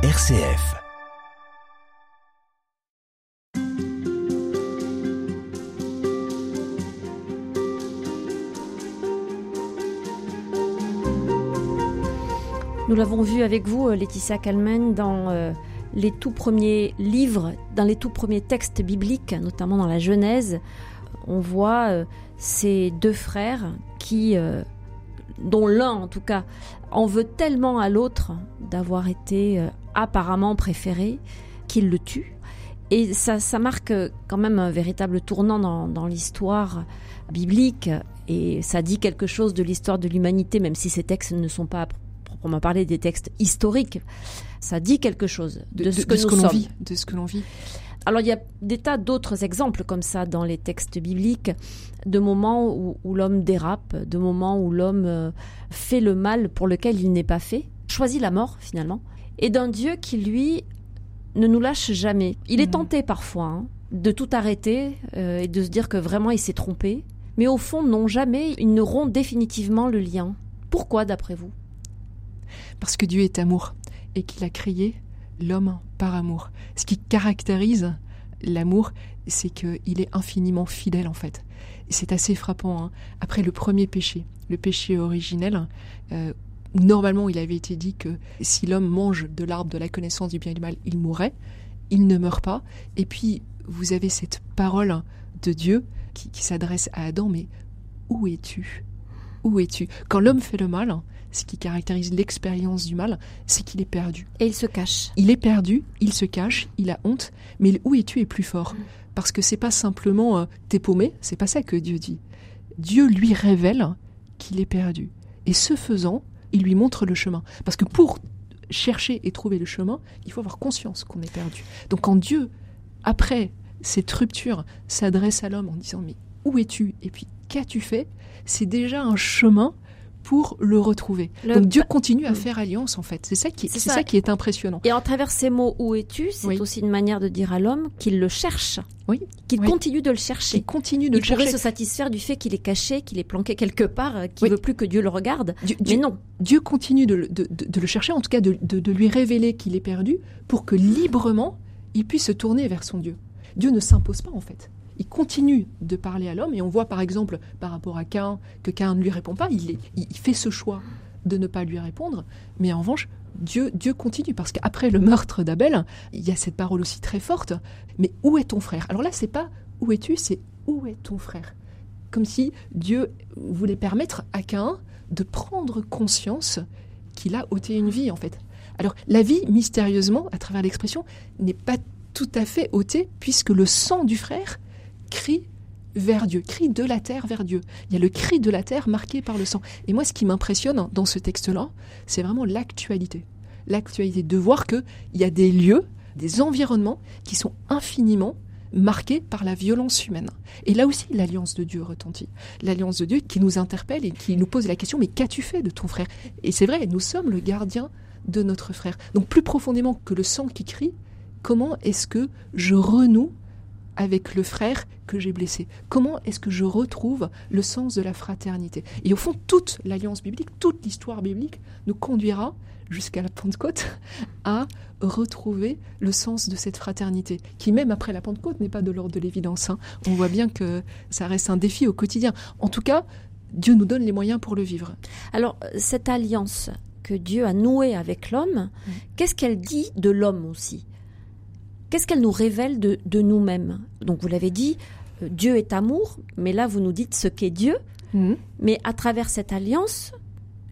RCF. Nous l'avons vu avec vous, euh, Laetitia Kalmen, dans euh, les tout premiers livres, dans les tout premiers textes bibliques, notamment dans la Genèse. On voit euh, ces deux frères qui, dont l'un en tout cas, en veut tellement à l'autre d'avoir été apparemment préféré qu'il le tue. Et ça, ça, marque quand même un véritable tournant dans, dans l'histoire biblique et ça dit quelque chose de l'histoire de l'humanité, même si ces textes ne sont pas proprement parler des textes historiques. Ça dit quelque chose de, ce que nous sommes. Vit, de ce que l'on vit. Alors il y a des tas d'autres exemples comme ça dans les textes bibliques, de moments où, l'homme dérape, de moments où l'homme euh, fait le mal pour lequel il n'est pas fait, choisit la mort finalement, et d'un Dieu qui lui ne nous lâche jamais. Il est mmh. tenté parfois hein, de tout arrêter euh, et de se dire que vraiment il s'est trompé, mais au fond non jamais, ils ne rompt définitivement le lien. Pourquoi d'après vous? Parce que Dieu est amour et qu'il a créé l'homme par amour. Ce qui caractérise l'amour, c'est qu'il est infiniment fidèle en fait. C'est assez frappant. Hein. Après le premier péché, le péché originel, euh, normalement il avait été dit que si l'homme mange de l'arbre de la connaissance du bien et du mal, il mourrait. Il ne meurt pas. Et puis vous avez cette parole de Dieu qui, qui s'adresse à Adam, mais où es-tu? Où es-tu? Quand l'homme fait le mal, ce qui caractérise l'expérience du mal, c'est qu'il est perdu. Et il se cache. Il est perdu, il se cache, il a honte, mais où es-tu est plus fort? Parce que c'est pas simplement euh, t'es paumé, c'est pas ça que Dieu dit. Dieu lui révèle qu'il est perdu. Et ce faisant, il lui montre le chemin. Parce que pour chercher et trouver le chemin, il faut avoir conscience qu'on est perdu. Donc quand Dieu, après cette rupture, s'adresse à l'homme en disant mais où es-tu? Et puis qu'as-tu fait? C'est déjà un chemin pour le retrouver. Donc Dieu continue à mm. faire alliance en fait. C'est ça qui c'est ça. qui est impressionnant. Et en travers ces mots où es-tu, c'est aussi une manière de dire à l'homme qu'il le cherche. Oui. Qu'il continue de le chercher. Qu'il continue de il le chercher. pourrait se satisfaire du fait qu'il est caché, qu'il est planqué quelque part, euh, qu'il ne veut plus que Dieu le regarde. mais non. Dieu continue de, de, le chercher, en tout cas de lui révéler qu'il est perdu, pour que librement il puisse se tourner vers son Dieu. Dieu ne s'impose pas en fait il continue de parler à l'homme et on voit par exemple par rapport à Cain que Cain ne lui répond pas, il, fait ce choix de ne pas lui répondre, mais en revanche, Dieu, Dieu continue parce qu'après le meurtre d'Abel, il y a cette parole aussi très forte, mais où est ton frère? Alors là, c'est pas où es-tu, c'est où est ton frère? Comme si Dieu voulait permettre à Cain de prendre conscience qu'il a ôté une vie en fait. Alors la vie, mystérieusement, à travers l'expression, n'est pas tout à fait ôtée puisque le sang du frère crie vers Dieu, crie de la terre vers Dieu. Il y a le cri de la terre marqué par le sang. Et moi, ce qui m'impressionne dans ce texte-là, c'est vraiment l'actualité. L'actualité, de voir qu'il y a des lieux, des environnements qui sont infiniment marqués par la violence humaine. Et là aussi, l'alliance de Dieu retentit. L'alliance de Dieu qui nous interpelle et qui nous pose la question, mais qu'as-tu fait de ton frère? Et c'est vrai, nous sommes le gardien de notre frère. Donc plus profondément que le sang qui crie, comment est-ce que je renoue avec le frère que j'ai blessé Comment est-ce que je retrouve le sens de la fraternité? Et au fond, toute l'alliance biblique, toute l'histoire biblique nous conduira jusqu'à la Pentecôte à retrouver le sens de cette fraternité, qui même après la Pentecôte n'est pas de l'ordre de l'évidence. Hein. On voit bien que ça reste un défi au quotidien. En tout cas, Dieu nous donne les moyens pour le vivre. Alors, cette alliance que Dieu a nouée avec l'homme, mmh. qu'est-ce qu'elle dit de l'homme aussi? Qu'est-ce qu'elle nous révèle de, nous-mêmes? Donc vous l'avez dit, euh, Dieu est amour, mais là vous nous dites ce qu'est Dieu. Mhm. Mais à travers cette alliance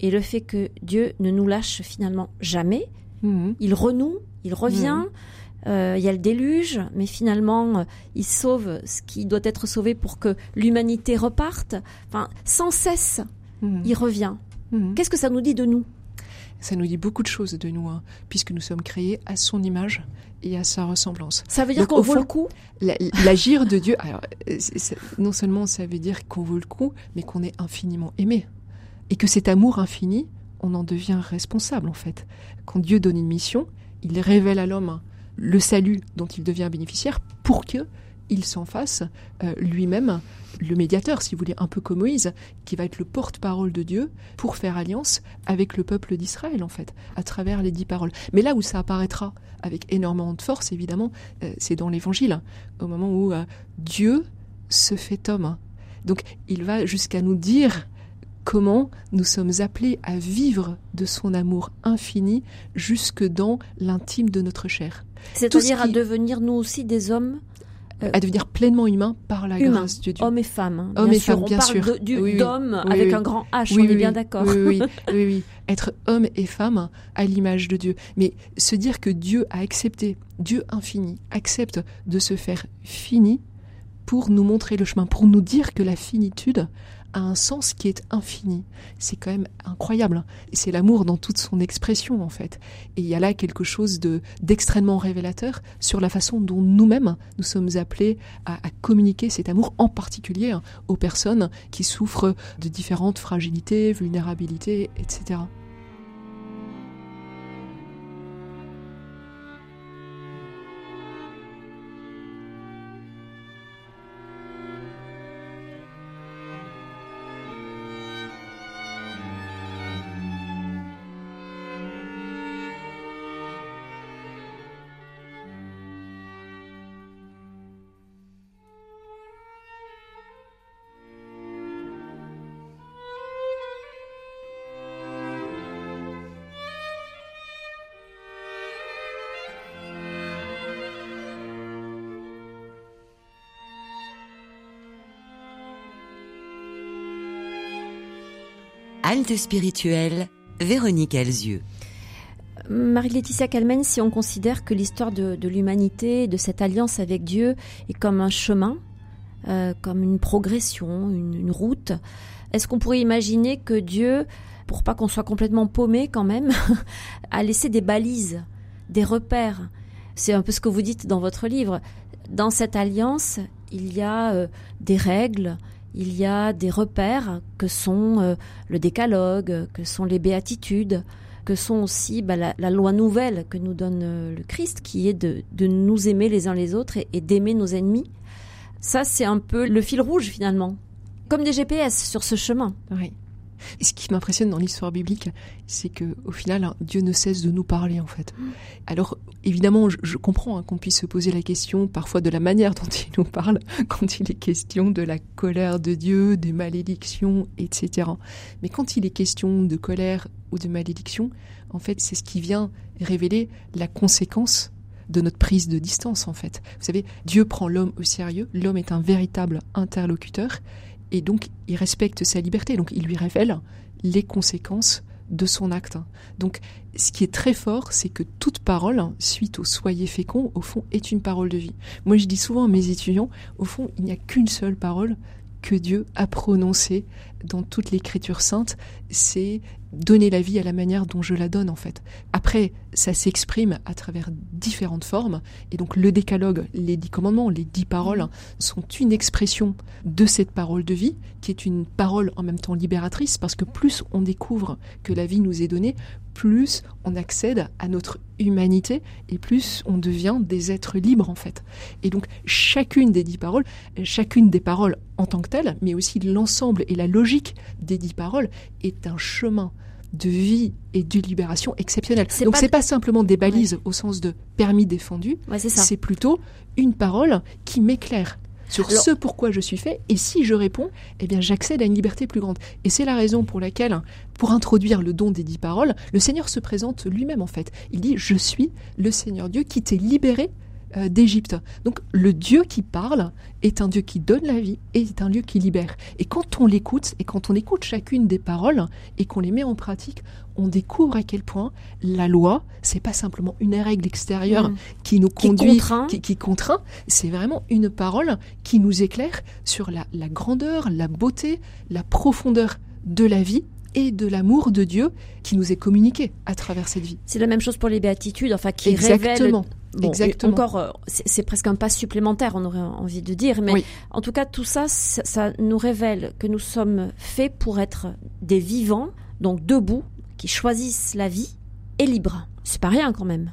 et le fait que Dieu ne nous lâche finalement jamais, mhm. il renoue, il revient. Mhm. Euh, il y a le déluge, mais finalement, euh, il sauve ce qui doit être sauvé pour que l'humanité reparte. Enfin, sans cesse, il revient. Qu'est-ce que ça nous dit de nous? Ça nous dit beaucoup de choses de nous, hein, puisque nous sommes créés à son image et à sa ressemblance. Ça veut dire qu'on vaut le coup L'agir de Dieu, alors, non seulement ça veut dire qu'on vaut le coup, mais qu'on est infiniment aimé. Et que cet amour infini, on en devient responsable en fait. Quand Dieu donne une mission, il révèle à l'homme le salut dont il devient bénéficiaire pour que il s'en fasse euh, lui-même le médiateur, si vous voulez, un peu comme Moïse, qui va être le porte-parole de Dieu pour faire alliance avec le peuple d'Israël, en fait, à travers les dix paroles. Mais là où ça apparaîtra avec énormément de force, évidemment, euh, c'est dans l'Évangile, au moment où euh, Dieu se fait homme. Donc il va jusqu'à nous dire comment nous sommes appelés à vivre de son amour infini jusque dans l'intime de notre chair. C'est-à-dire à devenir nous aussi des hommes euh, à devenir pleinement humain par la grâce de Dieu. Hommes et femmes. Hein, hommes et femmes, bien sûr. D'hommes avec un grand H, on est bien d'accord. Oui, oui, oui, Être homme et femme à l'image de Dieu. Mais se dire que Dieu a accepté, Dieu infini, accepte de se faire fini pour nous montrer le chemin, pour nous dire que la finitude a un sens qui est infini. C'est quand même incroyable. C'est l'amour dans toute son expression, en fait. Et il y a là quelque chose de, d'extrêmement révélateur sur la façon dont nous-mêmes, nous sommes appelés à, à communiquer cet amour, en particulier hein, aux personnes qui souffrent de différentes fragilités, vulnérabilités, etc. Halte spirituelle, Véronique Elzieux. Marie-Laetitia Calmen, si on considère que l'histoire de, l'humanité, de cette alliance avec Dieu, est comme un chemin, euh, comme une progression, une, route, est-ce qu'on pourrait imaginer que Dieu, pour pas qu'on soit complètement paumé quand même, a laissé des balises, des repères? C'est un peu ce que vous dites dans votre livre. Dans cette alliance, il y a euh, des règles, il y a des repères que sont euh, le décalogue, que sont les béatitudes, que sont aussi bah, la, loi nouvelle que nous donne euh, le Christ, qui est de, nous aimer les uns les autres et, d'aimer nos ennemis. Ça, c'est un peu le fil rouge finalement, comme des GPS sur ce chemin. Oui. Et ce qui m'impressionne dans l'histoire biblique, c'est que au final, Dieu ne cesse de nous parler en fait. Mm. Alors évidemment, je, comprends hein, qu'on puisse se poser la question parfois de la manière dont il nous parle quand il est question de la colère de Dieu, des malédictions, etc. Mais quand il est question de colère ou de malédiction, en fait, c'est ce qui vient révéler la conséquence de notre prise de distance en fait. Vous savez, Dieu prend l'homme au sérieux, l'homme est un véritable interlocuteur et donc il respecte sa liberté, donc il lui révèle les conséquences de son acte. Donc ce qui est très fort, c'est que toute parole, suite au soyez fécond, au fond, est une parole de vie. Moi je dis souvent à mes étudiants, au fond, il n'y a qu'une seule parole que Dieu a prononcée dans toute l'écriture sainte, c'est donner la vie à la manière dont je la donne en fait. Après, ça s'exprime à travers différentes formes, et donc le décalogue, les dix commandements, les dix paroles mmh. sont une expression de cette parole de vie, qui est une parole en même temps libératrice, parce que plus on découvre que la vie nous est donnée, plus on accède à notre humanité et plus on devient des êtres libres en fait. Et donc chacune des dix paroles, chacune des paroles en tant que telles, mais aussi l'ensemble et la logique des dix paroles est un chemin de vie et de libération exceptionnel. Donc c'est pas simplement des balises au sens de permis défendu, c'est plutôt une parole qui m'éclaire sur ce pourquoi je suis fait, et si je réponds, eh bien j'accède à une liberté plus grande. Et c'est la raison pour laquelle, pour introduire le don des dix paroles, le Seigneur se présente lui-même en fait. Il dit, je suis le Seigneur Dieu qui t'est libéré d'Égypte. Donc le Dieu qui parle est un Dieu qui donne la vie et est un Dieu qui libère. Et quand on l'écoute, et quand on écoute chacune des paroles et qu'on les met en pratique, on découvre à quel point la loi, c'est pas simplement une règle extérieure mm. qui nous conduit, qui contraint, c'est vraiment une parole qui nous éclaire sur la, la grandeur, la beauté, la profondeur de la vie et de l'amour de Dieu qui nous est communiqué à travers cette vie. C'est la même chose pour les béatitudes, enfin qui Exactement. Exactement. Encore, euh, c'est presque un pas supplémentaire, on aurait envie de dire, mais en tout cas, tout ça, ça, nous révèle que nous sommes faits pour être des vivants, donc debout, qui choisissent la vie et libres. C'est pas rien quand même.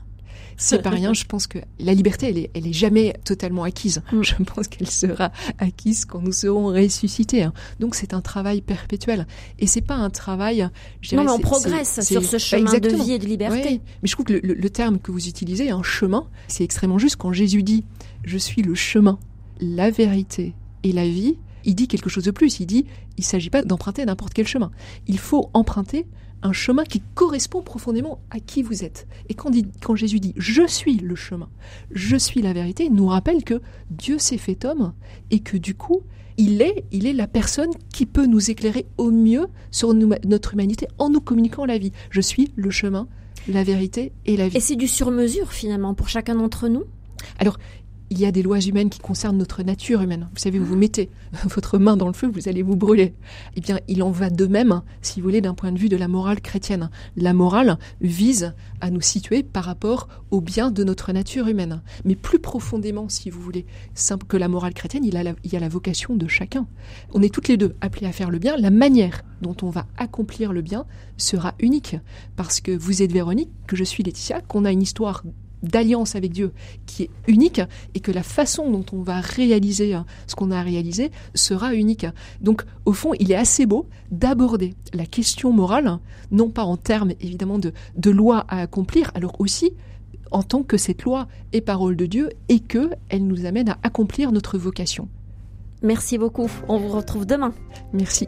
C'est pas rien. Je pense que la liberté, elle est, elle est jamais totalement acquise. Mm. Je pense qu'elle sera acquise quand nous serons ressuscités. Hein. Donc c'est un travail perpétuel. Et c'est pas un travail. Je non, mais on progresse sur ce chemin de vie et de liberté. Mais je trouve que le, le terme que vous utilisez, un chemin, c'est extrêmement juste. Quand Jésus dit "Je suis le chemin, la vérité et la vie", il dit quelque chose de plus. Il dit il ne s'agit pas d'emprunter n'importe quel chemin. Il faut emprunter un chemin qui correspond profondément à qui vous êtes. Et quand, quand, Jésus dit je suis le chemin, je suis la vérité, il nous rappelle que Dieu s'est fait homme et que du coup, il est, il est la personne qui peut nous éclairer au mieux sur notre humanité en nous communiquant la vie. Je suis le chemin, la vérité et la vie. Et c'est du sur-mesure finalement pour chacun d'entre nous? Alors, il y a des lois humaines qui concernent notre nature humaine. Vous savez, vous vous mettez votre main dans le feu, vous allez vous brûler. Eh bien, il en va de même, si vous voulez, d'un point de vue de la morale chrétienne. La morale vise à nous situer par rapport au bien de notre nature humaine. Mais plus profondément, si vous voulez, simple que la morale chrétienne, il, il y a la vocation de chacun. On est toutes les deux appelés à faire le bien. La manière dont on va accomplir le bien sera unique. Parce que vous êtes Véronique, que je suis Laetitia, qu'on a une histoire d'alliance avec Dieu qui est unique et que la façon dont on va réaliser hein, ce qu'on a réalisé sera unique. Donc au fond, il est assez beau d'aborder la question morale, non pas en termes évidemment de, de loi à accomplir, alors aussi en tant que cette loi est parole de Dieu et que elle nous amène à accomplir notre vocation. Merci beaucoup. On vous retrouve demain. Merci.